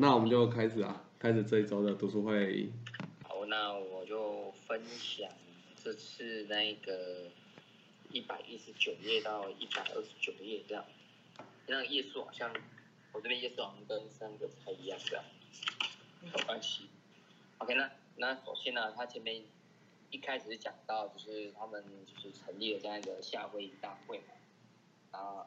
那我们就开始啊，开始这一周的读书会。好，那我就分享这次那个一百一十九页到一百二十九页这样，那页数好像我这边页数好像跟三个不太一样这样，没关系。OK，那那首先呢，他前面一开始讲到就是他们就是成立了这样一个夏威夷大会嘛，然后。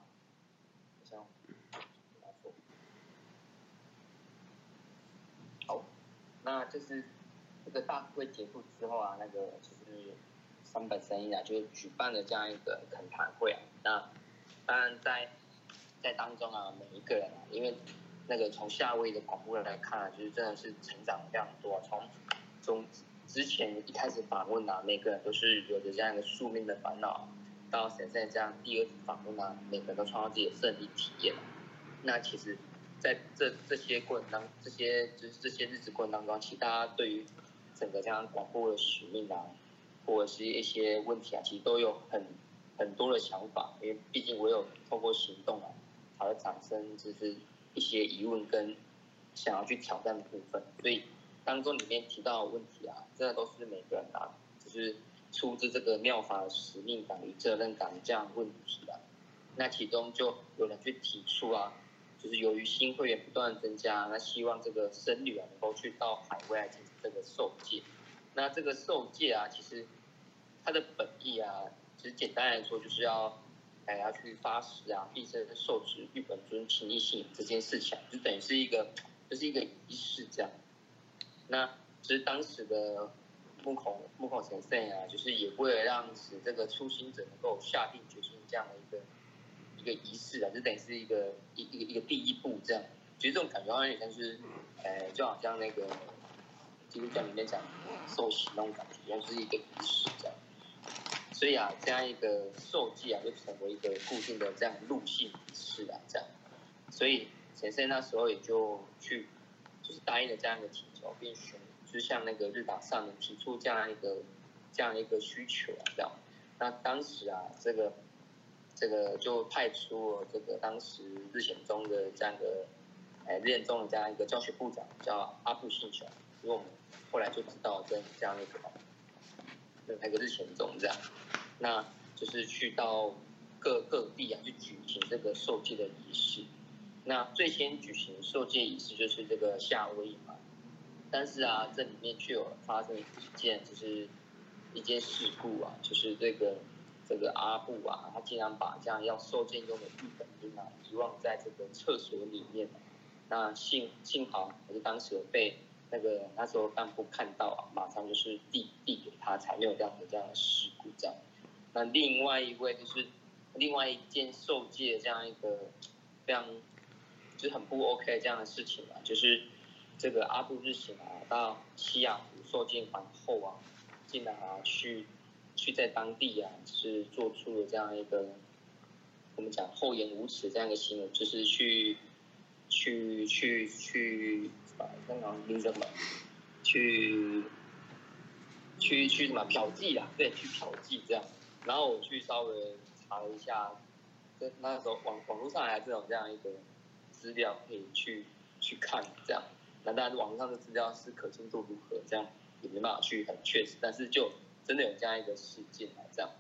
那就是这个大会结束之后啊，那个就是三本生意啊，就举办了这样一个恳谈会啊。那当然在在当中啊，每一个人啊，因为那个从夏威夷的广播来看啊，就是真的是成长非常多。从从之前一开始访问啊，每个人都是有着这样一个宿命的烦恼，到现在这样第二次访问啊，每个人都创造自己的胜利体验。那其实。在这这些过程当这些就是这些日子过程当中，其实大家对于整个这样广播的使命啊，或者是一些问题啊，其实都有很很多的想法。因为毕竟我有透过行动啊，才会产生就是一些疑问跟想要去挑战的部分。所以当中里面提到的问题啊，这都是每个人啊，就是出自这个妙法的使命感与责任感这样问题啊。那其中就有人去提出啊。就是由于新会员不断增加，那希望这个僧侣啊能够去到海外进行这个受戒。那这个受戒啊，其实它的本意啊，其实简单来说就是要，哎要去发誓啊，毕生受持日本尊情义信这件事情，就等于是一个，就是一个仪式这样。那其实当时的木孔木孔神圣啊，就是也为了让使这个初心者能够下定决心这样的一个。一个仪式啊，就等于是一个一一个一个第一步这样。其实这种感觉好像有点像是，呃，就好像那个基督教里面讲受洗那种感觉，然后是一个仪式这样。所以啊，这样一个受祭啊，就成为一个固定的这样路性仪式啊，这样。所以前生那时候也就去，就是答应了这样一个请求，并选，就是向那个日达上面提出这样一个这样一个需求啊，这样。那当时啊，这个。这个就派出了这个当时日显中的这样的，哎，日显中的这样一个教学部长叫阿布信雄，因为我们后来就知道跟这样一个，那个日显中这样，那就是去到各各地啊去举行这个受戒的仪式。那最先举行受戒仪式就是这个夏威夷嘛，但是啊，这里面却有发生一件就是一件事故啊，就是这个。这个阿布啊，他竟然把这样要受戒用的日本兵啊遗忘在这个厕所里面那幸幸好还是当时被那个那时候干部看到啊，马上就是递递给他，才没有这样的这样的事故这样。那另外一位就是另外一件受戒这样一个非常就是很不 OK 这样的事情啊，就是这个阿布日行啊到西雅图受戒完后啊，竟然啊去。去在当地啊，是做出了这样一个，我们讲厚颜无耻这样一个行为，就是去，去去去啊，刚刚听什么？去，去去什么嫖妓啊？对，去嫖妓这样。然后我去稍微查了一下，那时候网网络上还这种这样一个资料可以去去看这样。那当然网络上的资料是可信度如何，这样也没办法去很确实，但是就。真的有这样一个事件啊，这样，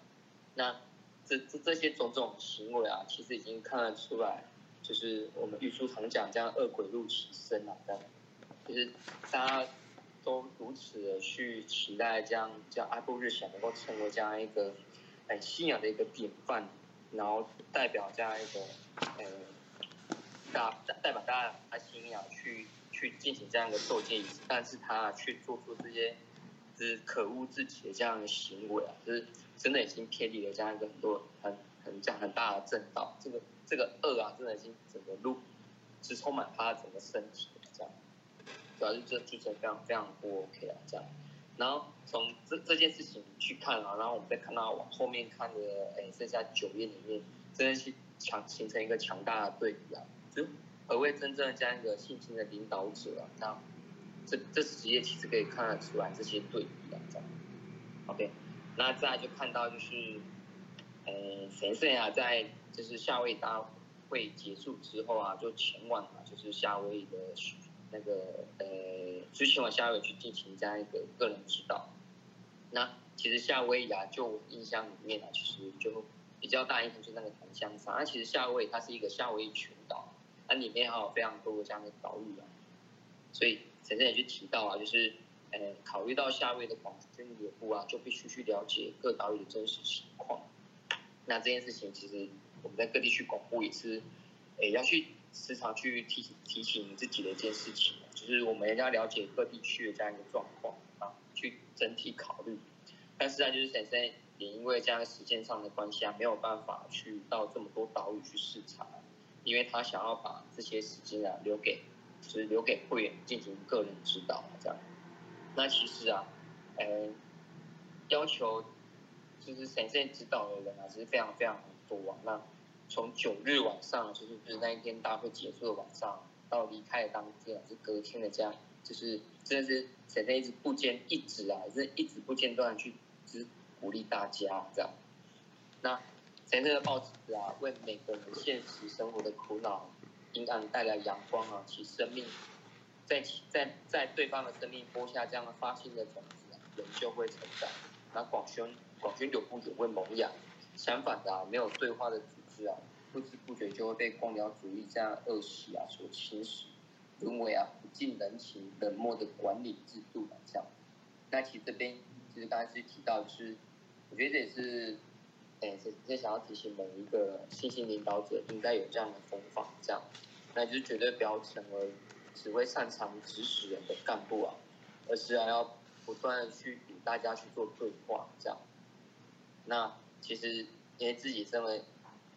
那这这这些种种行为啊，其实已经看得出来，就是我们玉书常讲这样恶鬼入其身啊，这样，其实大家都如此的去期待这样叫阿布日想能够成为这样一个很信仰的一个典范，然后代表这样一个呃大代表大家他信仰去去进行这样一个受戒仪式，但是他去做出这些。是可恶至极的这样的行为啊，就是真的已经偏离了这样一个很多很很这样很大的正道。这个这个恶啊，真的已经整个路是充满他整个身体的这样，主要是这剧情非常非常不 OK 啊这样。然后从这这件事情去看啊，然后我们再看到往后面看的，哎，剩下九页里面，真的是强形成一个强大的对比啊，就何谓真正的这样一个信心的领导者啊？那。这这十页其实可以看得出来这些对比啊，这样。OK，那再就看到就是，呃，神圣啊，在就是夏威夷大会结束之后啊，就前往啊，就是夏威夷的那个呃，就前往夏威夷去进行这样一个个人指导。那其实夏威夷啊，就我印象里面啊，其实就比较大印象就是那个檀香山。那其实夏威夷它是一个夏威夷群岛，它里面还有非常多的这样的岛屿啊。所以陈生也去提到啊，就是呃，考虑到下位的广军野部啊，就必须去了解各岛屿的真实情况。那这件事情其实我们在各地去广播也是，诶，要去时常去提提醒自己的一件事情，就是我们要了解各地区的这样一个状况啊，去整体考虑。但是啊，就是先生也因为这样时间上的关系啊，没有办法去到这么多岛屿去视察，因为他想要把这些时间啊留给，就是留给会员进行个人指导这样。那其实啊，呃，要求就是先生指导的人啊，是非常非常多啊。那从九日晚上，就是就是那一天大会结束的晚上，到离开的当天，是隔天的这样，就是真的是先生一直不间一直啊，是一直不间断去。是鼓励大家这样。那前阵的报纸啊，为每个人现实生活的苦恼、阴暗带来阳光啊，其生命在在在对方的生命播下这样的发心的种子啊，人就会成长。那广宣广宣柳部也会萌芽。相反的啊，没有对话的组织啊，不知不觉就会被官僚主义这样恶习啊所侵蚀，沦为啊不近人情、冷漠的管理制度这样。那其实这边。其实刚才是提到，就是我觉得也是，哎，这这想要提醒每一个新兴领导者应该有这样的风范，这样，那就是绝对不要成为只会擅长指使人的干部啊，而是还要不断的去与大家去做对话，这样。那其实因为自己身为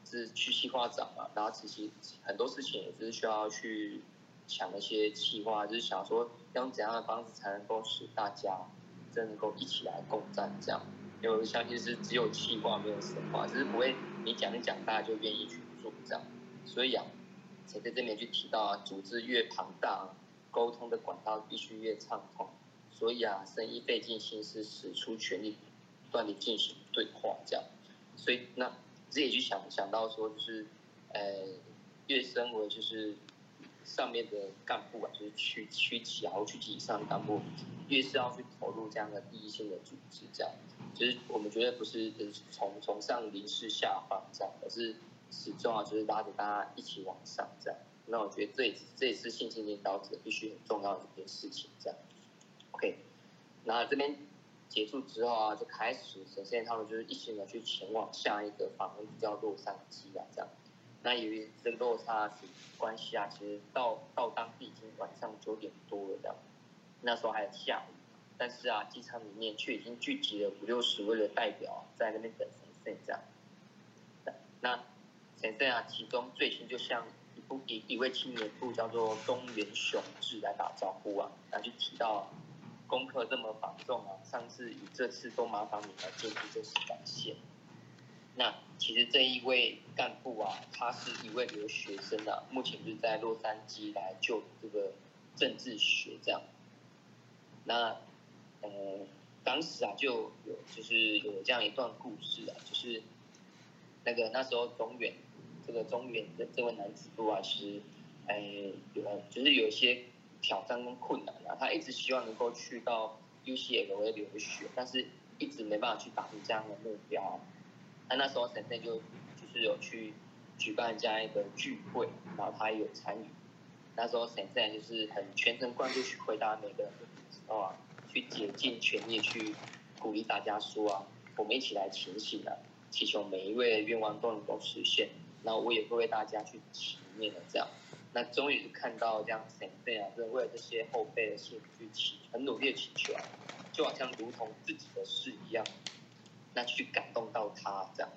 是区细化长嘛，然后其实很多事情也是需要去想一些计划，就是想说用怎样的方式才能够使大家。真能够一起来共战，这样，因为我相信是只有气话没有实话，只是不会你讲一讲，大家就愿意去做这样。所以啊，才在这边去提到啊，组织越庞大，沟通的管道必须越畅通。所以啊，生意费尽心思，使出全力，不断的进行对话，这样。所以那自己去想想到说，就是呃，越身为就是上面的干部啊，就是区区级啊或区级以上的干部。越是要去投入这样的第一线的组织，这样，就是我们觉得不是从从上临时下放这样，而是始终啊，就是拉着大家一起往上这样。那我觉得这也这也是信心领导者必须很重要的一件事情这样。OK，那这边结束之后啊，就开始首先他们就是一行人去前往下一个访问叫洛杉矶啊这样。那由于这落差关系啊，其实到到当地已经晚上九点多了这样。那时候还下雨，但是啊，机场里面却已经聚集了五六十位的代表在那边等神圣这样。那神圣啊，其中最先就像一部一一位青年部叫做东原雄志来打招呼啊，然后就提到功课这么繁重啊，上次与这次都麻烦你来监督，真是感谢。那其实这一位干部啊，他是一位留学生啊，目前就在洛杉矶来就这个政治学这样。那，呃，当时啊就有就是有这样一段故事啊，就是那个那时候中原这个中原的这位男子部啊，其实，哎，有就是有一些挑战跟困难啊，他一直希望能够去到 UCLA 留学，但是一直没办法去达成这样的目标。那那时候沈振就就是有去举办这样一个聚会，然后他也有参与。那时候沈振就是很全神贯注去回答每个人的。啊，去竭尽全力去鼓励大家说啊，我们一起来前行啊，祈求每一位愿望都能够实现。那我也会为大家去祈念的这样。那终于看到这样前辈啊，真的为了这些后辈的幸福去祈，很努力的祈求啊，就好像如同自己的事一样，那去感动到他这样。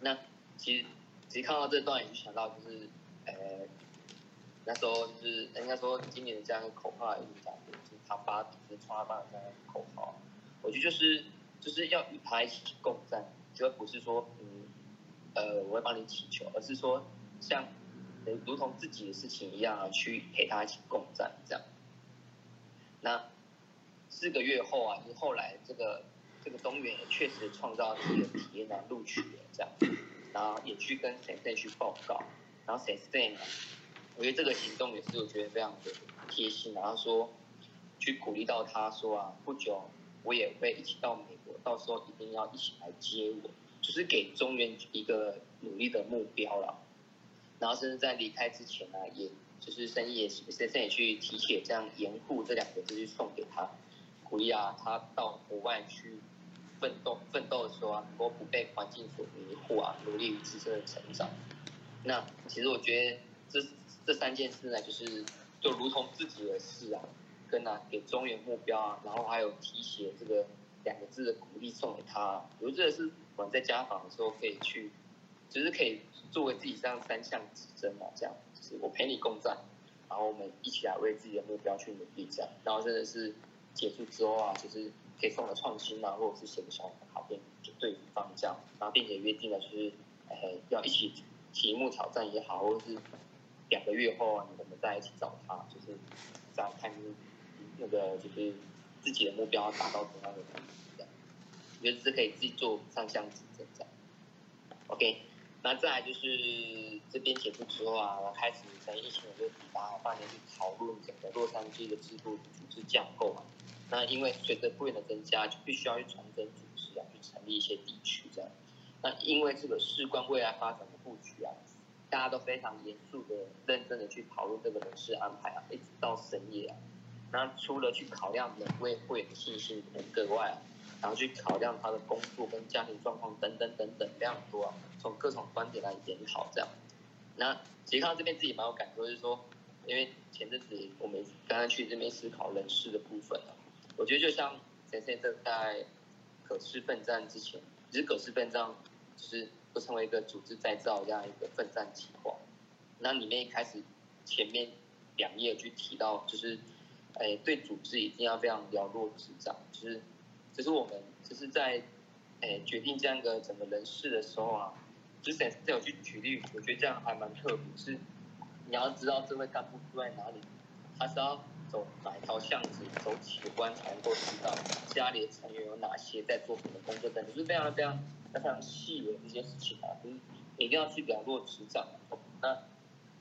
那其实其实看到这段，也就想到就是，呃，那时候就是应该说今年的这样一个口号也是讲。他发就是发发的这样口号，我觉得就是就是要与他一起共战，就不是说嗯呃我会帮你祈求，而是说像如同自己的事情一样啊，去陪他一起共战这样。那四个月后啊，就是后来这个这个东原也确实创造自己的体验来录取了这样，然后也去跟谁谁去报告，然后谁谁呢，我觉得这个行动也是我觉得非常的贴心，然后说去鼓励到他说啊，不久我也会一起到美国，到时候一定要一起来接我，就是给中原一个努力的目标了。然后甚至在离开之前呢，也就是生意也深深也去提写这样严护这两个字去送给他，鼓励啊他到国外去奋斗奋斗的时候啊，能够不被环境所迷惑啊，努力于自身的成长。那其实我觉得这这三件事呢，就是就如同自己的事啊，跟啊给中原目标啊，然后还有提携这个两个字的鼓励送给他，我觉得是我们在家访的时候可以去，就是可以作为自己这样三项指针啊，这样就是我陪你共战，然后我们一起来为自己的目标去努力这样，然后真的是结束之后啊，就是可以送个创新啊，或者是写个小卡片就对方这样，然后并且约定了就是，呃要一起。题目挑战也好，或者是两个月后啊，我们再一起找他，就是再看那个就是自己的目标达到怎样的程度，这样，我觉得是可以自己做上项指针这样。OK，那再来就是这边结束之后啊，我开始在疫情的这个底下，半年去讨论整个洛杉矶的制度组织架构嘛。那因为随着会员的增加，就必须要去重整组织啊，去成立一些地区这样。那因为这个事关未来发展的。布局啊，大家都非常严肃的、认真的去讨论这个人事安排啊，一直到深夜啊。那除了去考量每位会员的信心人格外啊，然后去考量他的工作跟家庭状况等等等等非常多啊，从各种观点来检讨这样。那其实看到这边自己蛮有感触，就是说，因为前阵子我们刚刚去这边思考人事的部分啊，我觉得就像前现在在可视奋战之前，其实可视奋战就是。会成为一个组织再造这样一个奋战计划，那里面一开始前面两页去提到，就是，哎，对组织一定要非常了若指掌，就是，就是我们就是在，哎，决定这样一个整个人事的时候啊，就是在有去举例，我觉得这样还蛮特别，是你要知道这位干部住在哪里，他是要走哪一条巷子，走几关才能够知道家里的成员有哪些在做什么工作等，就是非常非常。非常细微的一些事情啊，就是一定要去了若指掌。那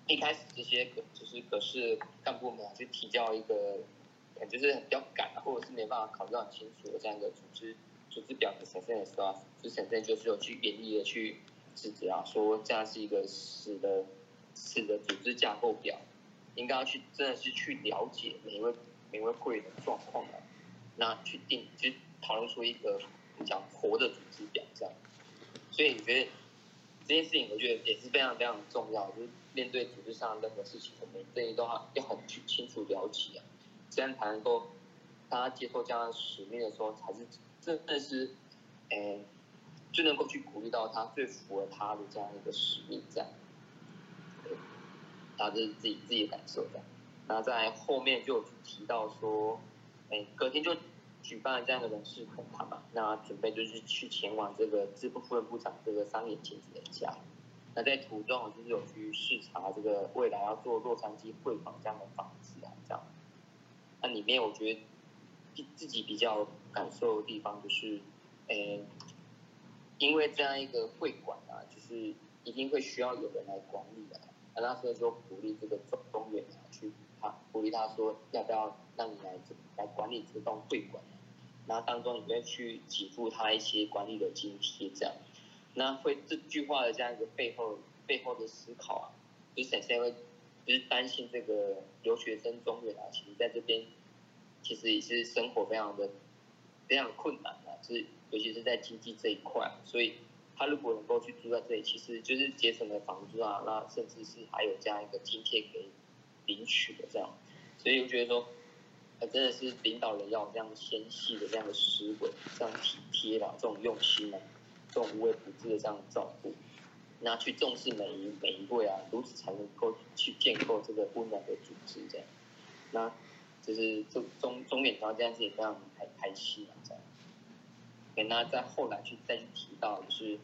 一开始这些可就是可是干部们去提交一个，就是比较赶，或者是没办法考虑到很清楚的这样一个组织组织表的呈现的时候，就呈现就是有去严厉的去指责啊，说这样是一个死的死的组织架构表，应该要去真的是去了解每一位每一位会员的状况啊，那去定就讨论出一个。讲活的组织表这样，所以你觉得这件事情，我觉得也是非常非常重要。就是面对组织上任何事情，我们这些都要要很去清楚了解啊，这样才能够大家接受这样的使命的时候，才是真的是，诶，最能够去鼓励到他，最符合他的这样一个使命这样。啊，这是自己自己的感受的。然后在后面就有提到说，诶，隔天就。举办了这样的人事恳谈嘛，那准备就是去前往这个支部副部长这个商业亲子的家。那在途中就是有去视察这个未来要做洛杉矶会馆这样的房子啊，这样。那里面我觉得自自己比较感受的地方就是，诶，因为这样一个会馆啊，就是一定会需要有人来管理的。那那时候就鼓励这个总公园啊，去他鼓励他说，要不要让你来来管理这栋会馆。那当中你会去给付他一些管理的津贴，这样，那会这句话的这样一个背后背后的思考啊，就是首先会就是担心这个留学生中原啊，其实在这边其实也是生活非常的非常困难啊，就是尤其是在经济这一块，所以他如果能够去住在这里，其实就是节省了房租啊，那甚至是还有这样一个津贴可以领取的这样，所以我觉得说。真的是领导人要有这样纤细的这样的思维，这样体贴啦，这种用心啊，这种无微不至的这样照顾，那去重视每一每一位啊，如此才能够去建构这个温暖的组织这样。那就是中中中远条这样子也非常开开心啊这样。那在后来去再去提到，就是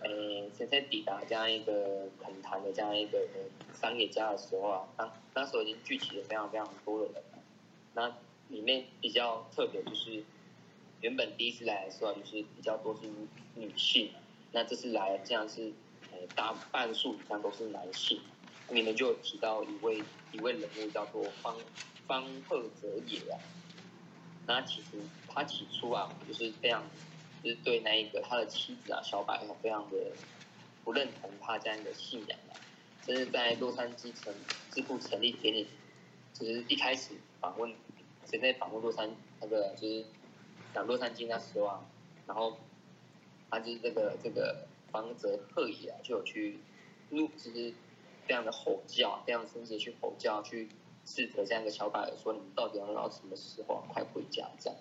呃，现在抵达这样一个恳谈的这样一个商业家的时候啊，当那时候已经聚集了非常非常多的人。那里面比较特别就是，原本第一次来的时候就是比较多是女性，那这次来这样是，呃大半数以上都是男性。里面就有提到一位一位人物叫做方方鹤泽也啊。那其实他起初啊，就是非常，就是对那一个他的妻子啊小白非常的不认同他这样的信仰啊，甚至在洛杉矶城支部成立典礼，就是一开始访问，现在访问洛杉那个就是讲洛杉矶那时候啊，然后他就是这个这个方泽赫也啊就有去录，就是非常的吼叫，非常生气去吼叫去。试着这样一个小百合说：“你们到底要到什么时候快回家？”这样，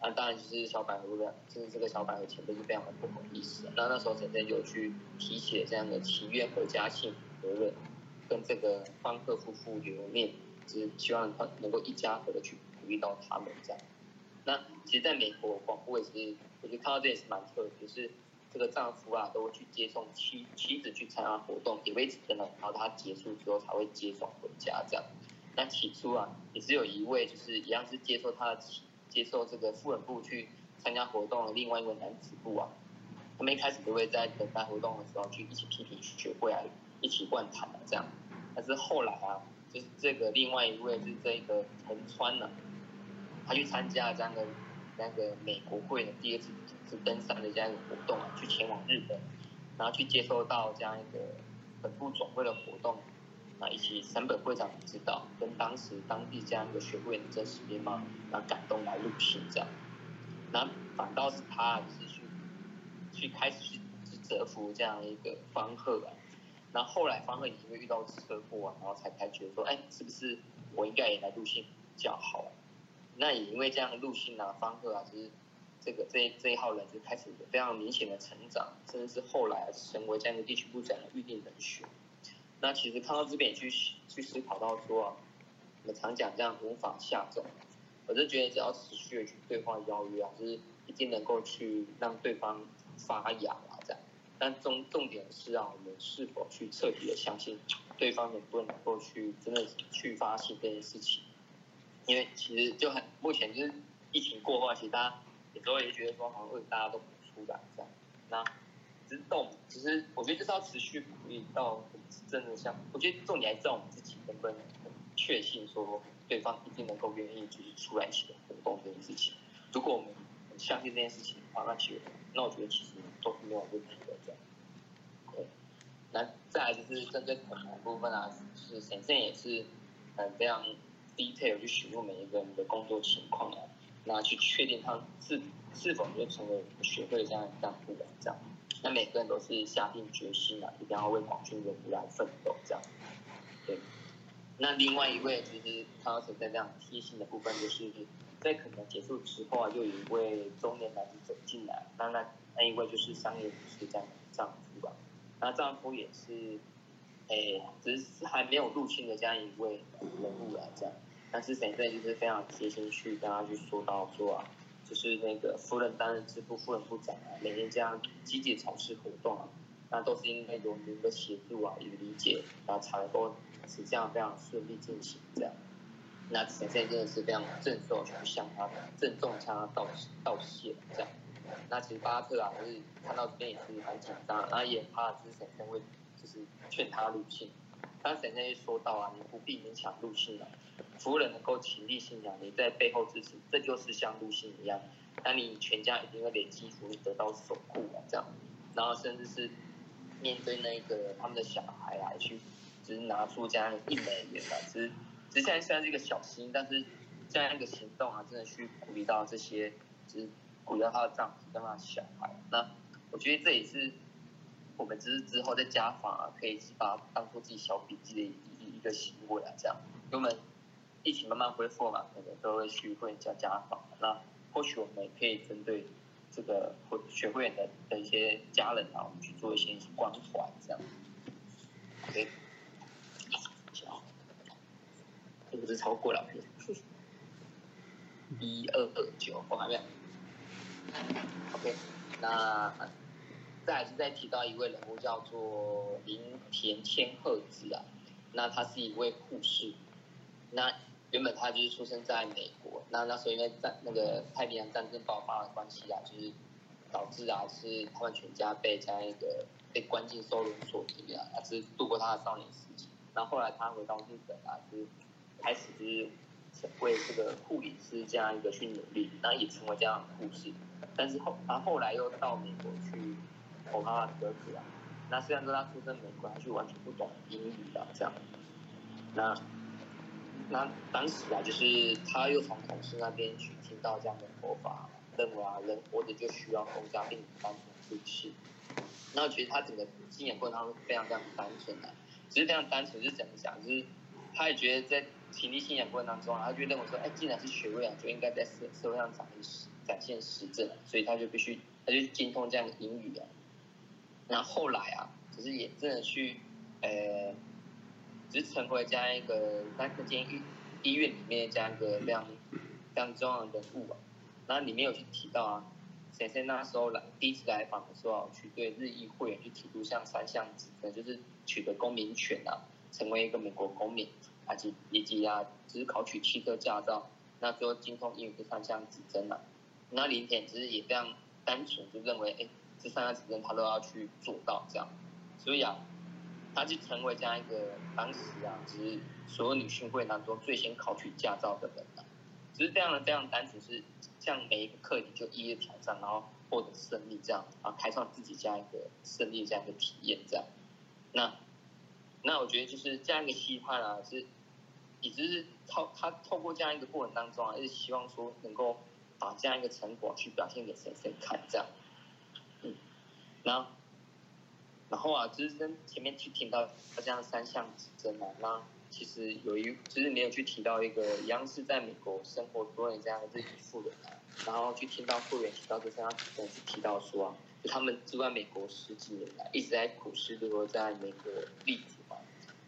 那当然就是小百合的，就是这个小百合前辈是非常的不好意思。那那时候陈真就去提起了这样的祈愿和家幸福的，跟这个方克夫妇留念，就是希望他能够一家和的去鼓励到他们这样。那其实在美国广播也是，我觉得看到这也是蛮特别，就是这个丈夫啊都会去接送妻妻子去参加活动，也会一直等到他结束之后才会接送回家这样。那起初啊，也是有一位就是一样是接受他的接受这个妇人部去参加活动的另外一位男子部啊，他们一开始都会在等待活动的时候去一起批评学会啊，一起灌谈啊这样。但是后来啊，就是这个另外一位是这个藤川呢，他去参加这样的那个美国会的第二次是登山的这样一个活动啊，去前往日本，然后去接收到这样一个本部总会的活动。那一起三本会长指导，跟当时当地这样一个学会的真实面貌，那感动来入信这样，那反倒是他就是去去开始去去折服这样一个方鹤啊，那后来方鹤已经会遇到车祸啊，然后才开觉得说，哎，是不是我应该也来入信比较好？那也因为这样入信啊，方鹤啊，就是这个这这一号人就开始非常明显的成长，甚至是后来成为这样一个地区部长的预定人选。那其实看到这边去去思考到说，我们常讲这样无法下走，我就觉得只要持续的去对话邀约啊，就是一定能够去让对方发芽啊这样。但重重点是啊，我们是否去彻底的相信对方能不能够去真的去发现这件事情？因为其实就很目前就是疫情过后，其实大家有时候也觉得说好像大家都不出来这样。那只动，其实我觉得就是要持续鼓励到。真的像，我觉得重点还在我们自己能不能确信说对方一定能够愿意就是出来一起活动这件事情。如果我们相信这件事情的话，那其实那我觉得其实都是没有问题的这样。对，那再来就是针对可能部分啊，是显现也是很非常 detail 去询问每一个人的工作情况啊，那去确定他是是否就成为学会这样这样这样。那每个人都是下定决心啊，一定要为广军人民来奋斗，这样。对。那另外一位其实他存在这样贴心的部分，就是在可能结束之后啊，又有一位中年男子走进来，那那那一位就是商业女士这样丈夫吧。那丈夫也是，诶，只是还没有入侵的这样一位人物来，这样。但是现在就是非常贴心去跟他去说到说啊。就是那个夫人担任支部夫人部长啊，每年这样积极从事活动啊，那都是因为有您的协助啊与理解，然后才能够使这样非常顺利进行这样。那陈先生真的是非常郑重去向他郑重向他道道谢这样。那其实巴特啊，就是看到这边也是很紧张，然后也怕就是沈先会就是劝他入信，但沈先生说到啊，你不必勉强入信了。务人能够倾力信仰，你在背后支持，这就是像陆星一样，那你全家一定会累积福利，得到守护啊，这样，然后甚至是面对那个他们的小孩啊，去只是拿出这样一美元啊，只是只是现在虽然是一个小心，但是这样一个行动啊，真的去鼓励到这些，就是鼓励到他的丈夫跟他的小孩。那我觉得这也是我们只是之后在家访啊，可以把当做自己小笔记的一一个行为啊，这样，因为我们。疫情慢慢恢复嘛，可能都会去会家家访。那或许我们也可以针对这个会学会员的的一些家人啊，我们去做一些关怀，这样。OK，好，是不是超过了？一二二九，我还没有。OK，那再是再提到一位人物，叫做林田千鹤子啊，那他是一位护士，那。原本他就是出生在美国，那那时候因为战那个太平洋战争爆发的关系啊，就是导致啊是他们全家被在那个被关进收容所里面啊，他是度过他的少年时期。然后后来他回到日本啊，就是开始就是为这个护理师这样一个去努力，然后也成为这样的护士。但是后他后来又到美国去投他的儿子啊。那虽然说他出生美国，他就完全不懂英语啊，这样。那那当时啊，就是他又从同事那边去听到这样的说法，认为啊，人活着就需要公家并单纯自信。那我觉得他整个信仰过程当中非常非常单纯的，只是非常单纯是怎么讲？就是他也觉得在体力信仰过程当中啊，他就认为说，哎，既然是学位啊，就应该在社社会上展现展现实证，所以他就必须他就精通这样的英语啊。那后来啊，只是也真的去，呃，只是成为这样一个那个监狱医院里面这样一个非常非常重要的人物啊。那里面有去提到啊，先生那时候来第一次来访的时候，去对日裔会员去提出像三项指证，就是取得公民权啊，成为一个美国公民，以及以及啊，只是考取汽车驾照，那最后精通英语这三项指征啊。那林田其实也非常单纯，就认为哎。这三个指针他都要去做到这样，所以啊，他就成为这样一个当时啊，就是所有女性会当中最先考取驾照的人了。只是这样的这样单纯，是像每一个课题就一一挑战，然后获得胜利这样啊，开创自己这样一个胜利这样一个体验这样。那那我觉得就是这样一个期盼啊，是也就是透他透过这样一个过程当中啊，是希望说能够把这样一个成果去表现给谁谁看这样。然后，然后啊，就是跟前面去听到这样三项指针嘛，那其实有一，就是你有去提到一个一样是在美国生活多年这样的这一富人啊，然后去听到会员提到这三项指针，去提到说啊，就他们住在美国十几年来，一直在苦思如何在美国立足嘛，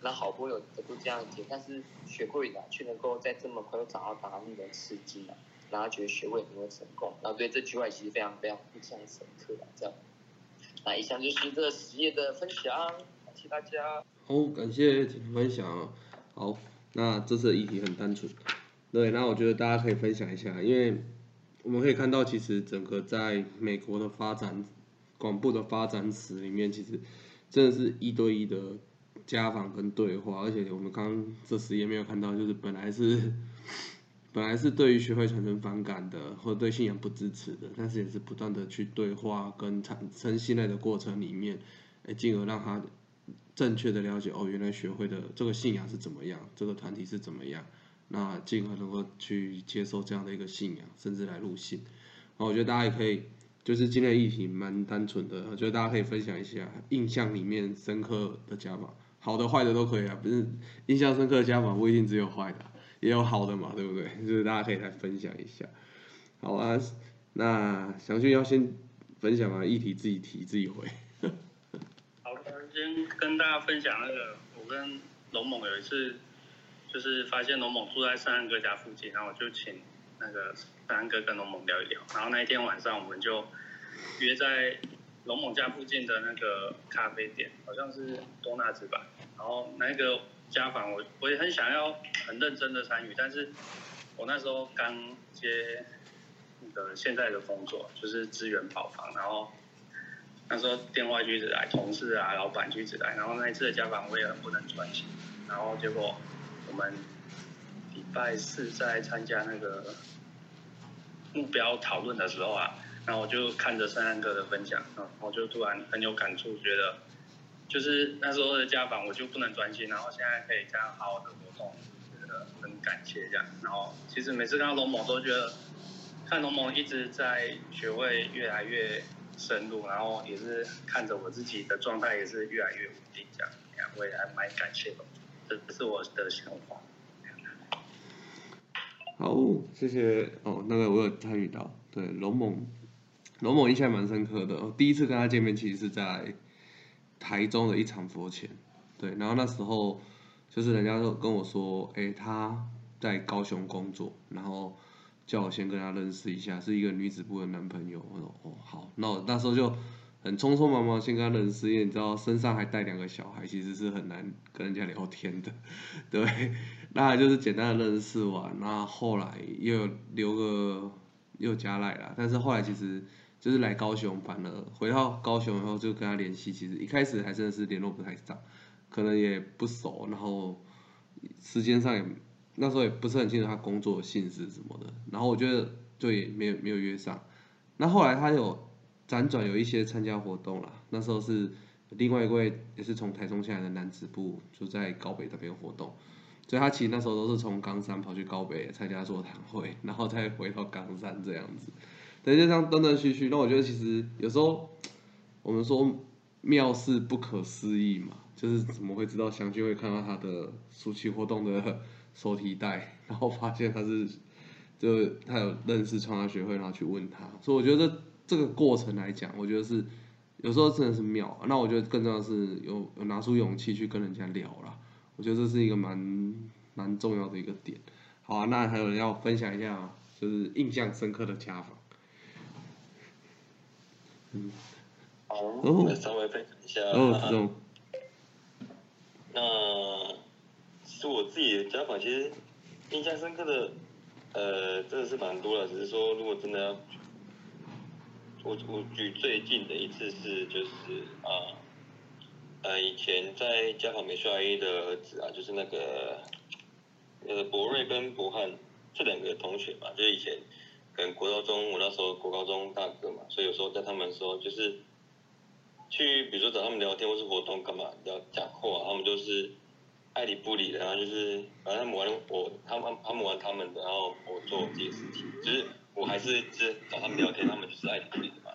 那好不容易有得过这样的结，但是学会的却能够在这么快就找到答案的吃惊啊，然后觉得学会能够成功，然后对这句话其实非常非常印象深刻啊，这样。那以上就是这实业的分享，谢谢大家。好，感谢分享。好，那这次的议题很单纯。对，那我觉得大家可以分享一下，因为我们可以看到，其实整个在美国的发展，广播的发展史里面，其实真的是一对一的家访跟对话，而且我们刚刚这实验没有看到，就是本来是。本来是对于学会产生反感的，或者对信仰不支持的，但是也是不断的去对话跟产生信赖的过程里面，哎，进而让他正确的了解哦，原来学会的这个信仰是怎么样，这个团体是怎么样，那进而能够去接受这样的一个信仰，甚至来入信。好，我觉得大家也可以，就是今天的议题蛮单纯的，我觉得大家可以分享一下印象里面深刻的加法，好的坏的都可以啊，不是印象深刻的加法不一定只有坏的。也有好的嘛，对不对？就是大家可以来分享一下。好啊，那详讯要先分享啊，议题自己提自己回。好的，先跟大家分享那个，我跟龙猛有一次，就是发现龙猛住在三安哥家附近，然后我就请那个三安哥跟龙猛聊一聊。然后那一天晚上，我们就约在龙猛家附近的那个咖啡店，好像是多纳兹吧。然后那个。家访我我也很想要很认真的参与，但是我那时候刚接那个现在的工作，就是资源跑房，然后那时候电话就一直来，同事啊、老板就一直来，然后那一次的家访我也很不能专心，然后结果我们礼拜四在参加那个目标讨论的时候啊，然后我就看着三安哥的分享，嗯，我就突然很有感触，觉得。就是那时候的家访，我就不能专心，然后现在可以这样好好的活动，觉得很感谢这样。然后其实每次看到龙某都觉得，看龙某一直在学会越来越深入，然后也是看着我自己的状态也是越来越稳定这样，我也还蛮感谢的，这是我的想法。好，谢谢哦，那个我有参与到，对龙猛，龙猛印象蛮深刻的，第一次跟他见面其实是在。台中的一场佛前，对，然后那时候就是人家都跟我说，哎，他在高雄工作，然后叫我先跟他认识一下，是一个女子部的男朋友。我说哦好，那我那时候就很匆匆忙忙先跟他认识，因为你知道身上还带两个小孩，其实是很难跟人家聊天的，对，那就是简单的认识完，那后来又留个又加赖了，但是后来其实。就是来高雄，反而回到高雄以后就跟他联系。其实一开始还真的是联络不太上，可能也不熟，然后时间上也那时候也不是很清楚他工作性质什么的，然后我觉得就也没有没有约上。那后来他有辗转有一些参加活动了，那时候是另外一位也是从台中下来的男子部就在高北那边活动，所以他其实那时候都是从冈山跑去高北参加座谈会，然后再回到冈山这样子，等就这样断断续续。那我觉得其实有时候我们说妙事不可思议嘛。就是怎么会知道祥君会看到他的暑期活动的手提袋，然后发现他是，就他有认识创业学会，然后去问他，所以我觉得这个过程来讲，我觉得是有时候真的是妙。那我觉得更重要是有有拿出勇气去跟人家聊了，我觉得这是一个蛮蛮重要的一个点。好啊，那还有人要分享一下，就是印象深刻的家访。嗯，好，我稍微分享一下。哦，这种。那是我自己的家访，其实印象深刻的，呃，真的是蛮多的。只是说，如果真的要，我我举最近的一次是，就是啊，呃，以前在家访美术阿姨的儿子啊，就是那个，呃，博瑞跟博汉这两个同学嘛，就是以前可能国高中，我那时候国高中大哥嘛，所以有时候在他们说就是。去，比如说找他们聊天或是活动干嘛，要讲话，他们都是爱理不理的，然后就是反正他们玩我，他们他们玩他们的，然后我做我自己的事情，就是我还是是找他们聊天，他们就是爱理不理的嘛。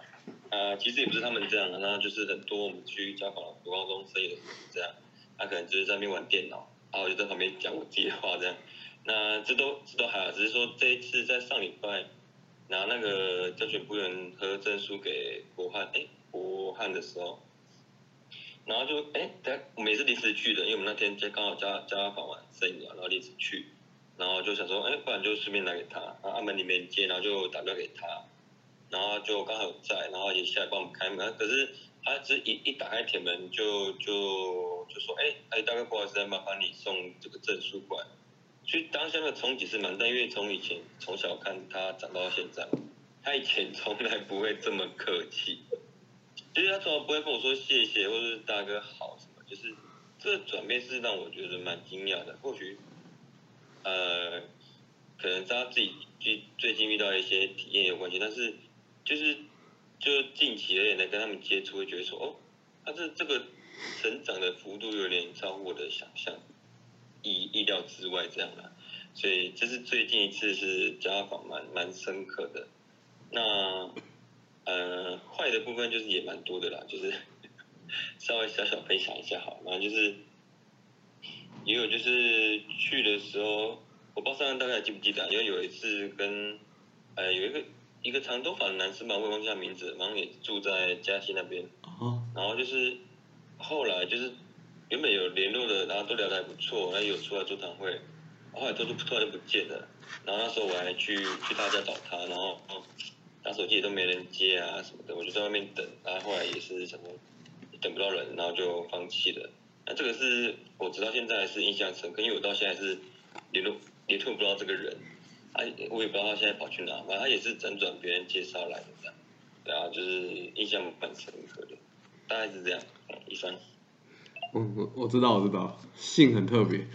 呃，其实也不是他们这样的，那就是很多我们去家访国高中生意的时候是这样，他可能就是在那边玩电脑，然后我就在旁边讲我自己的话这样。那这都这都还好，只是说这一次在上礼拜拿那个教选部员和证书给国汉，哎。武汉的时候，然后就哎，等我们也是临时去的，因为我们那天就刚好加加访完生意然后临时去，然后就想说，哎，不然就顺便拿给他，然后阿门里面接，然后就打电话给他，然后就刚好在，然后也下来帮我们开门，可是他只一一打开铁门就就就说，哎，哎，大哥不好意思，麻烦你送这个证书过来。所以当下的冲击是蛮大，因为从以前从小看他长到现在，他以前从来不会这么客气。其实他从来不会跟我说谢谢，或者是大哥好什么，就是这转变是让我觉得蛮惊讶的。或许，呃，可能他自己最最近遇到一些体验有关系，但是就是就近期而言呢，跟他们接触会觉得说，哦，他这这个成长的幅度有点超乎我的想象，意意料之外这样的。所以这是最近一次是家访蛮蛮深刻的。那。呃，坏的部分就是也蛮多的啦，就是 稍微小小分享一下好，然后就是也有就是去的时候，我不知道大概记不记得，因为有一次跟呃有一个一个长头发的男生嘛，我忘记他名字，然后也住在嘉兴那边，然后就是后来就是原本有联络的，然后都聊得还不错，然后有出来座谈会，后来都是突然就不见了，然后那时候我还去去他家找他，然后。打手机也都没人接啊什么的，我就在外面等，然后后来也是什么等不到人，然后就放弃了。那这个是我直到现在是印象深刻，因为我到现在是联络联络不到这个人，啊，我也不知道他现在跑去哪，反正他也是辗转别人介绍来的这样，对啊，就是印象蛮深刻的，大概是这样。一三，嗯，我我知道我知道，姓很特别，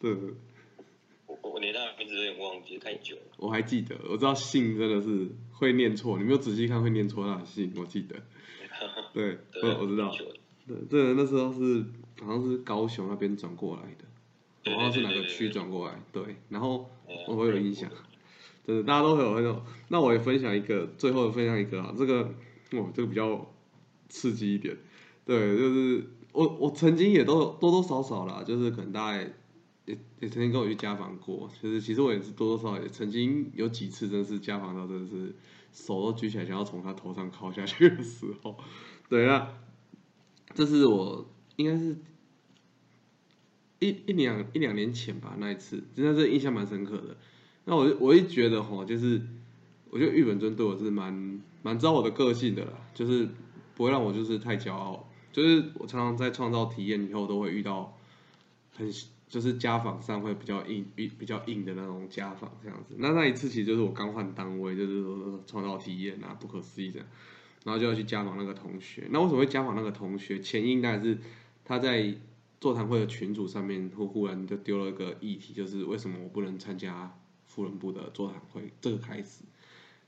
对。我我连他名字有点忘记，太久了。我还记得，我知道姓真的是会念错，你没有仔细看会念错他的姓，我记得。对，我我知道。对，这人，那时候是好像是高雄那边转过来的，好像是哪个区转过来，对。然后我会有印象，真的大家都会有很有。那我也分享一个，最后分享一个啊，这个哇，这个比较刺激一点。对，就是我我曾经也都多多少少啦，就是可能大概。也也曾经跟我去家访过，就是其实我也是多多少少也曾经有几次，真的是家访到真的是手都举起来想要从他头上靠下去的时候，对啊，这是我应该是一一两一两年前吧那一次，真的是印象蛮深刻的。那我我一觉得哈，就是我觉得玉本尊对我是蛮蛮知道我的个性的啦，就是不会让我就是太骄傲，就是我常常在创造体验以后都会遇到很。就是家访上会比较硬，比比较硬的那种家访这样子。那那一次其实就是我刚换单位，就是说创造体验啊，不可思议的，然后就要去家访那个同学。那为什么会家访那个同学？前因当然是他在座谈会的群组上面，忽忽然就丢了一个议题，就是为什么我不能参加妇人部的座谈会？这个开始，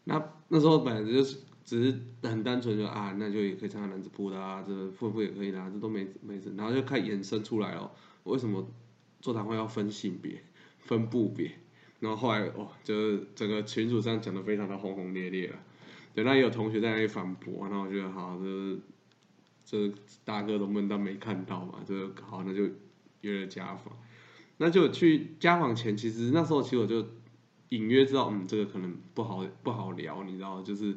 那那时候本来就是只是很单纯就啊，那就也可以参加男子部的啊，这妇人部也可以的、啊，这都没没事，然后就开始延伸出来了，为什么座谈会要分性别、分部别？然后后来哦，就是整个群组上讲的非常的轰轰烈烈了，对，那也有同学在那里反驳，那我觉得好，就是这大哥都闷到没看到嘛，就好，那就约了家访，那就去家访前，其实那时候其实我就隐约知道，嗯，这个可能不好不好聊，你知道，就是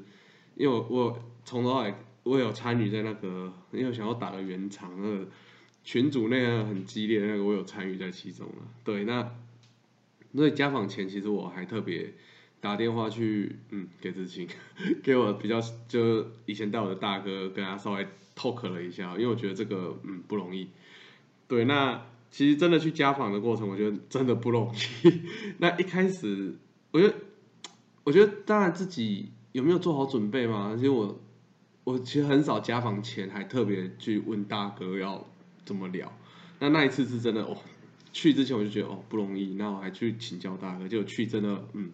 因为我我从头到尾我有参与在那个，因为我想要打个圆场，那个群组那个很激烈那个，我有参与在其中了，对，那。所以家访前，其实我还特别打电话去，嗯，给志清，给我比较就以前带我的大哥，跟他稍微 talk 了一下，因为我觉得这个嗯不容易。对，那其实真的去家访的过程，我觉得真的不容易。那一开始，我觉得，我觉得当然自己有没有做好准备嘛？其实我我其实很少家访前还特别去问大哥要怎么聊。那那一次是真的哦。去之前我就觉得哦不容易，那我还去请教大哥，结果去真的嗯，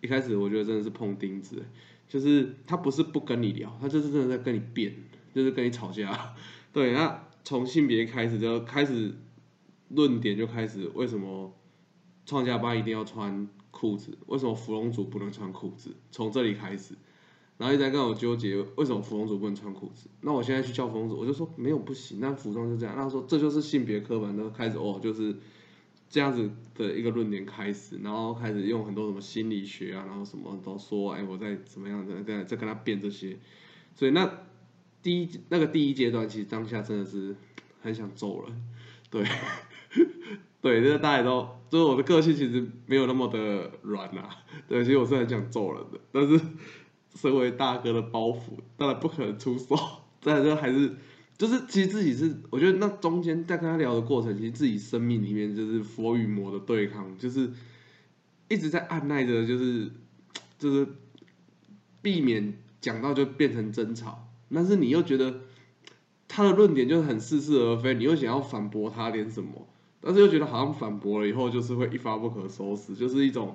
一开始我觉得真的是碰钉子，就是他不是不跟你聊，他就是真的在跟你辩，就是跟你吵架。对，那从性别开始就开始论点就开始，为什么创家班一定要穿裤子？为什么芙蓉组不能穿裤子？从这里开始，然后一直在跟我纠结为什么芙蓉组不能穿裤子？那我现在去叫芙蓉组，我就说没有不行，那服装就这样。那说这就是性别刻板，都开始哦就是。这样子的一个论点开始，然后开始用很多什么心理学啊，然后什么都说，哎，我在怎么样的在在跟他辩这些，所以那第一那个第一阶段，其实当下真的是很想揍人，对，对，这大家都，就是我的个性其实没有那么的软呐，对，其实我是很想揍人的，但是身为大哥的包袱，当然不可能出手，但是还是。就是其实自己是，我觉得那中间在跟他聊的过程，其实自己生命里面就是佛与魔的对抗，就是一直在按耐着，就是就是避免讲到就变成争吵，但是你又觉得他的论点就是很似是而非，你又想要反驳他点什么，但是又觉得好像反驳了以后就是会一发不可收拾，就是一种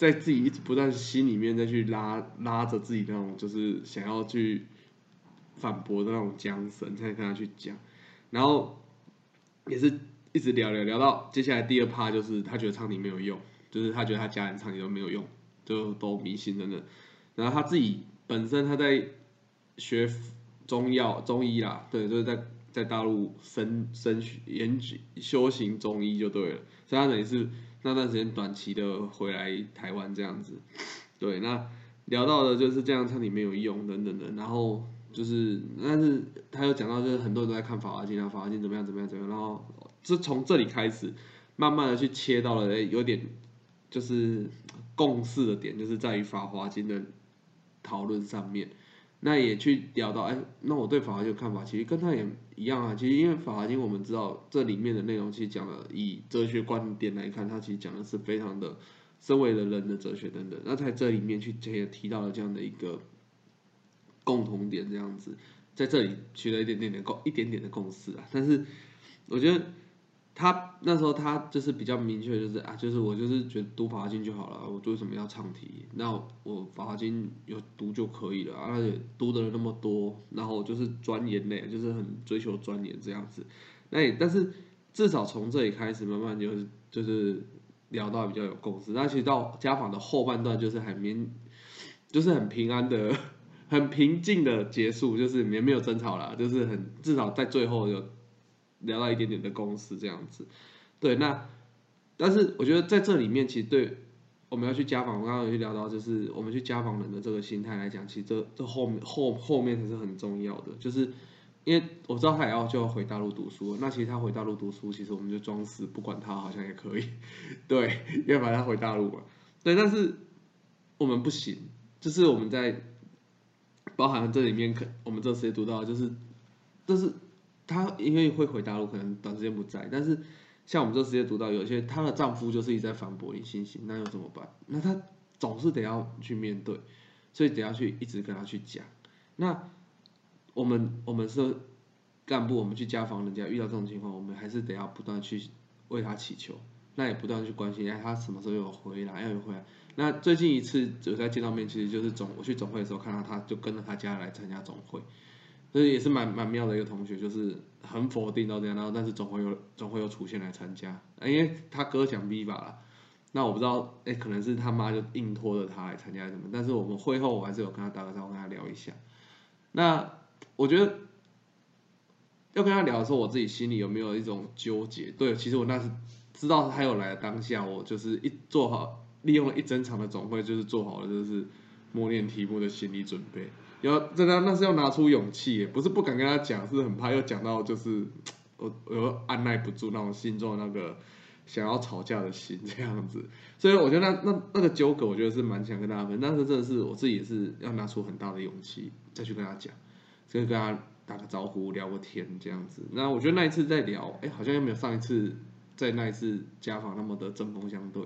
在自己一直不断心里面再去拉拉着自己那种，就是想要去。反驳的那种缰绳，再跟他去讲，然后也是一直聊聊聊到接下来第二趴，就是他觉得唱你没有用，就是他觉得他家人唱你都没有用，就都迷信等等。然后他自己本身他在学中药中医啦，对，就是在在大陆深深研究修行中医就对了，所以他等于是那段时间短期的回来台湾这样子。对，那聊到的就是这样唱题没有用等等的，然后。就是，但是他又讲到，就是很多人都在看《法华经》啊，《法华经》怎么样，怎么样，怎么样，然后是从这里开始，慢慢的去切到了，有点就是共识的点，就是在于《法华经》的讨论上面，那也去聊到，哎，那我对《法华经》的看法，其实跟他也一样啊。其实因为《法华经》，我们知道这里面的内容，其实讲了以哲学观点来看，它其实讲的是非常的身为的人的哲学等等。那在这里面去也提到了这样的一个。共同点这样子，在这里取了一点点的共一点点的共识啊，但是我觉得他那时候他就是比较明确，就是啊，就是我就是觉得读法华经就好了，我为什么要唱题？那我法华经有读就可以了，而且读的那么多，然后就是钻研嘞，就是很追求钻研这样子。那但是至少从这里开始，慢慢就是就是聊到比较有共识。那其实到家访的后半段，就是很明，就是很平安的。很平静的结束，就是也没有争吵了，就是很至少在最后有聊到一点点的公司这样子。对，那但是我觉得在这里面，其实对我们要去家访，我刚刚有去聊到，就是我们去家访人的这个心态来讲，其实这这后面后后面才是很重要的。就是因为我知道他也要就要回大陆读书，那其实他回大陆读书，其实我们就装死不管他，好像也可以。对，因为把他回大陆嘛。对，但是我们不行，就是我们在。包含这里面可我们这次也读到，就是，就是她因为会回大陆，可能短时间不在。但是像我们这次也读到，有些她的丈夫就是一直在反驳林星星，那又怎么办？那她总是得要去面对，所以得要去一直跟她去讲。那我们我们是干部，我们去家访人家，遇到这种情况，我们还是得要不断去为她祈求，那也不断去关心，哎，她什么时候有回来，要有回来。那最近一次有在见到面，其实就是总我去总会的时候看到他，就跟着他家来参加总会，所以也是蛮蛮妙的一个同学，就是很否定到这样，然后但是总会有总会有出现来参加，因为他哥讲 V 吧了，那我不知道，哎，可能是他妈就硬拖着他来参加什么，但是我们会后我还是有跟他打个招呼，跟他聊一下。那我觉得要跟他聊的时候，我自己心里有没有一种纠结？对，其实我那时知道他有来的当下，我就是一做好。利用了一整场的总会，就是做好了就是默念题目的心理准备。要真的那是要拿出勇气，不是不敢跟他讲，是很怕又讲到就是 我我又按耐不住那种心中那个想要吵架的心这样子。所以我觉得那那那个纠葛，我觉得是蛮想跟大家分。但是真的是我自己也是要拿出很大的勇气再去跟他讲，再跟他打个招呼聊个天这样子。那我觉得那一次在聊，哎，好像又没有上一次在那一次家访那么的针锋相对。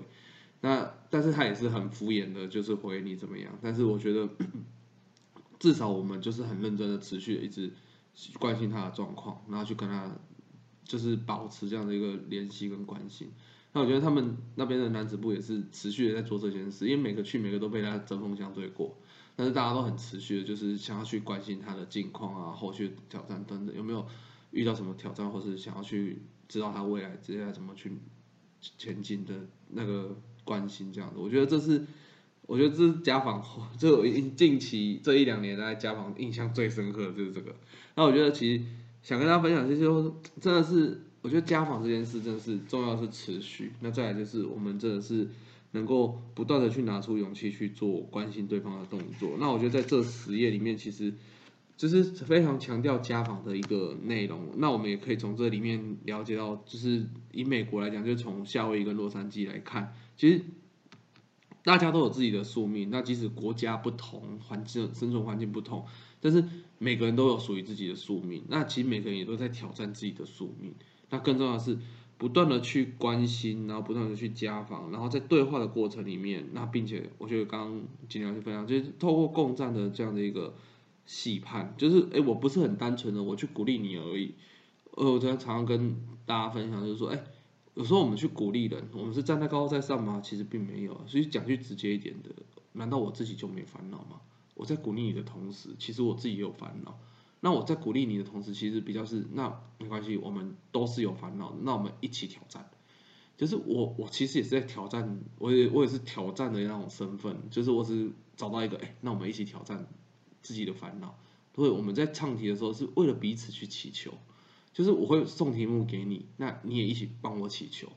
那但是他也是很敷衍的，就是回你怎么样？但是我觉得至少我们就是很认真的持续的一直关心他的状况，然后去跟他就是保持这样的一个联系跟关心。那我觉得他们那边的男子部也是持续的在做这件事，因为每个去每个都被他针锋相对过，但是大家都很持续的，就是想要去关心他的近况啊、后续挑战等等，有没有遇到什么挑战，或是想要去知道他未来接下来怎么去前进的那个。关心这样子，我觉得这是，我觉得这是家访，这近期这一两年来家访印象最深刻的就是这个。那我觉得其实想跟大家分享，就是真的是，我觉得家访这件事真的是重要是持续。那再来就是我们真的是能够不断的去拿出勇气去做关心对方的动作。那我觉得在这十页里面，其实就是非常强调家访的一个内容。那我们也可以从这里面了解到，就是以美国来讲，就从夏威夷跟洛杉矶来看。其实大家都有自己的宿命，那即使国家不同，环境生存环境不同，但是每个人都有属于自己的宿命。那其实每个人也都在挑战自己的宿命。那更重要的是，不断的去关心，然后不断的去家访，然后在对话的过程里面，那并且我觉得刚刚尽量去分享，就是透过共战的这样的一个细判，就是哎，我不是很单纯的我去鼓励你而已。呃，我常常跟大家分享，就是说，哎。有时候我们去鼓励人，我们是站在高高在上吗？其实并没有。所以讲句直接一点的，难道我自己就没烦恼吗？我在鼓励你的同时，其实我自己也有烦恼。那我在鼓励你的同时，其实比较是那没关系，我们都是有烦恼的，那我们一起挑战。就是我我其实也是在挑战，我也我也是挑战的那种身份，就是我是找到一个哎，那我们一起挑战自己的烦恼。所以我们在唱题的时候，是为了彼此去祈求。就是我会送题目给你，那你也一起帮我祈求。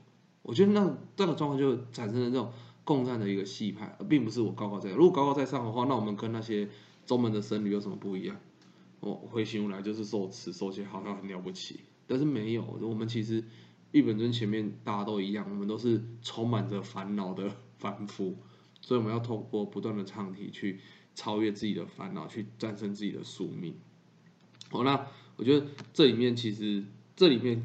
我觉得那这个状况就产生了这种共战的一个戏派，而并不是我高高在上。如果高高在上的话，那我们跟那些宗门的僧侣有什么不一样？我回形容来就是受持受戒，好像很了不起。但是没有，我们其实一本尊前面大家都一样，我们都是充满着烦恼的凡夫，所以我们要透过不断的唱题去超越自己的烦恼，去战胜自己的宿命。好，那。我觉得这里面其实这里面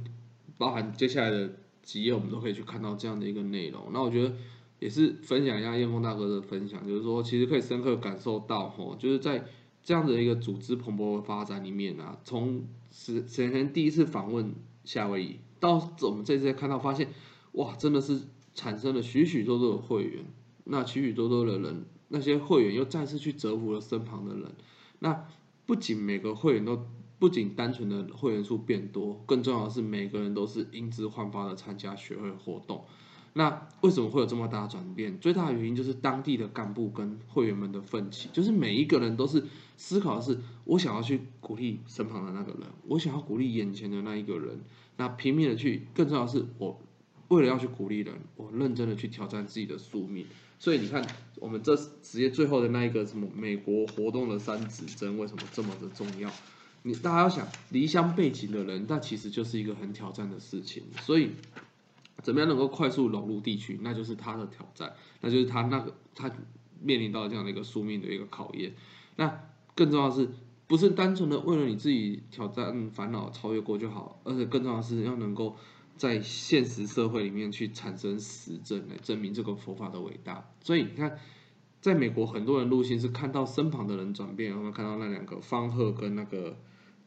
包含接下来的几页，我们都可以去看到这样的一个内容。那我觉得也是分享一下燕峰大哥的分享，就是说其实可以深刻感受到，吼，就是在这样的一个组织蓬勃的发展里面啊，从十十年前第一次访问夏威夷，到我们这次看到发现，哇，真的是产生了许许多多的会员，那许许多多的人，那些会员又再次去折服了身旁的人，那不仅每个会员都。不仅单纯的会员数变多，更重要的是每个人都是英姿焕发的参加学会活动。那为什么会有这么大的转变？最大的原因就是当地的干部跟会员们的奋起，就是每一个人都是思考的是，我想要去鼓励身旁的那个人，我想要鼓励眼前的那一个人。那拼命的去，更重要的是，我为了要去鼓励人，我认真的去挑战自己的宿命。所以你看，我们这职业最后的那一个什么美国活动的三指针，为什么这么的重要？你大家要想离乡背景的人，那其实就是一个很挑战的事情。所以，怎么样能够快速融入地区，那就是他的挑战，那就是他那个他面临到这样的一个宿命的一个考验。那更重要的是，不是单纯的为了你自己挑战烦恼超越过就好，而且更重要的是要能够在现实社会里面去产生实证来证明这个佛法的伟大。所以你看。在美国，很多人入心是看到身旁的人转变，然后看到那两个方鹤跟那个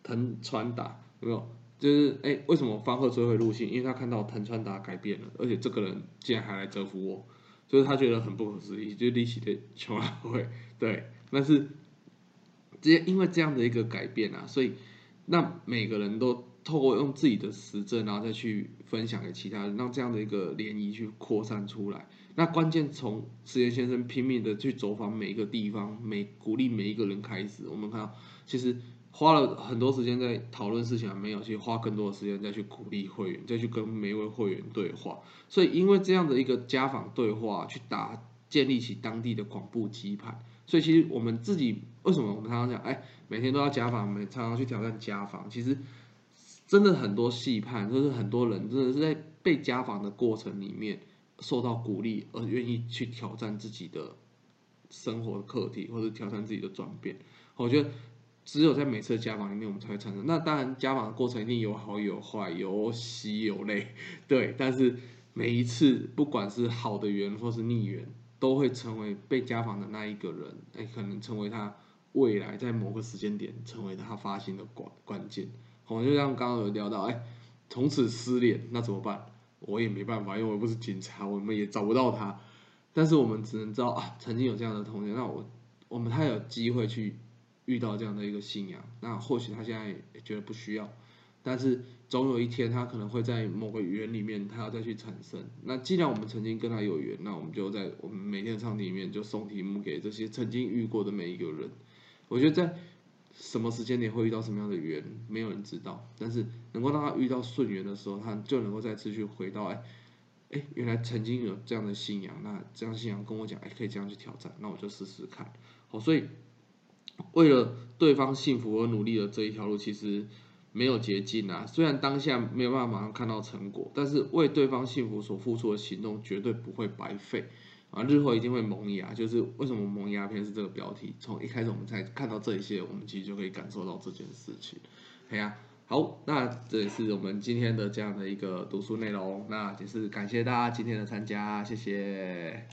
藤川达，有没有？就是哎，为什么方鹤追会入信？因为他看到藤川达改变了，而且这个人竟然还来折服我，就是他觉得很不可思议，就立起的求来会对，但是，这因为这样的一个改变啊，所以那每个人都透过用自己的实证，然后再去分享给其他人，让这样的一个涟漪去扩散出来。那关键从石岩先生拼命的去走访每一个地方，每鼓励每一个人开始，我们看到其实。花了很多时间在讨论事情，还没有去花更多的时间再去鼓励会员，再去跟每一位会员对话。所以，因为这样的一个家访对话，去打建立起当地的广布基盘。所以，其实我们自己为什么我们常常讲，哎，每天都要家访，每常常去挑战家访。其实，真的很多细判，就是很多人真的是在被家访的过程里面受到鼓励，而愿意去挑战自己的生活课题，或者挑战自己的转变。我觉得。只有在每次的家访里面，我们才会产生。那当然，家访的过程一定有好有坏，有喜有泪，对。但是每一次，不管是好的缘或是逆缘，都会成为被家访的那一个人，哎，可能成为他未来在某个时间点成为他发心的关关键。好，就像刚刚有聊到，哎，从此失联，那怎么办？我也没办法，因为我不是警察，我们也找不到他。但是我们只能知道啊，曾经有这样的同学，那我我们他有机会去。遇到这样的一个信仰，那或许他现在也觉得不需要，但是总有一天他可能会在某个缘里面，他要再去产生。那既然我们曾经跟他有缘，那我们就在我们每天的场里面就送题目给这些曾经遇过的每一个人。我觉得在什么时间点会遇到什么样的缘，没有人知道，但是能够让他遇到顺缘的时候，他就能够再次去回到哎哎，原来曾经有这样的信仰，那这样信仰跟我讲，哎，可以这样去挑战，那我就试试看。好，所以。为了对方幸福而努力的这一条路，其实没有捷径啊。虽然当下没有办法马上看到成果，但是为对方幸福所付出的行动绝对不会白费啊！日后一定会萌芽。就是为什么萌芽片是这个标题？从一开始我们才看到这一些，我们其实就可以感受到这件事情。哎呀，好，那这也是我们今天的这样的一个读书内容。那也是感谢大家今天的参加，谢谢。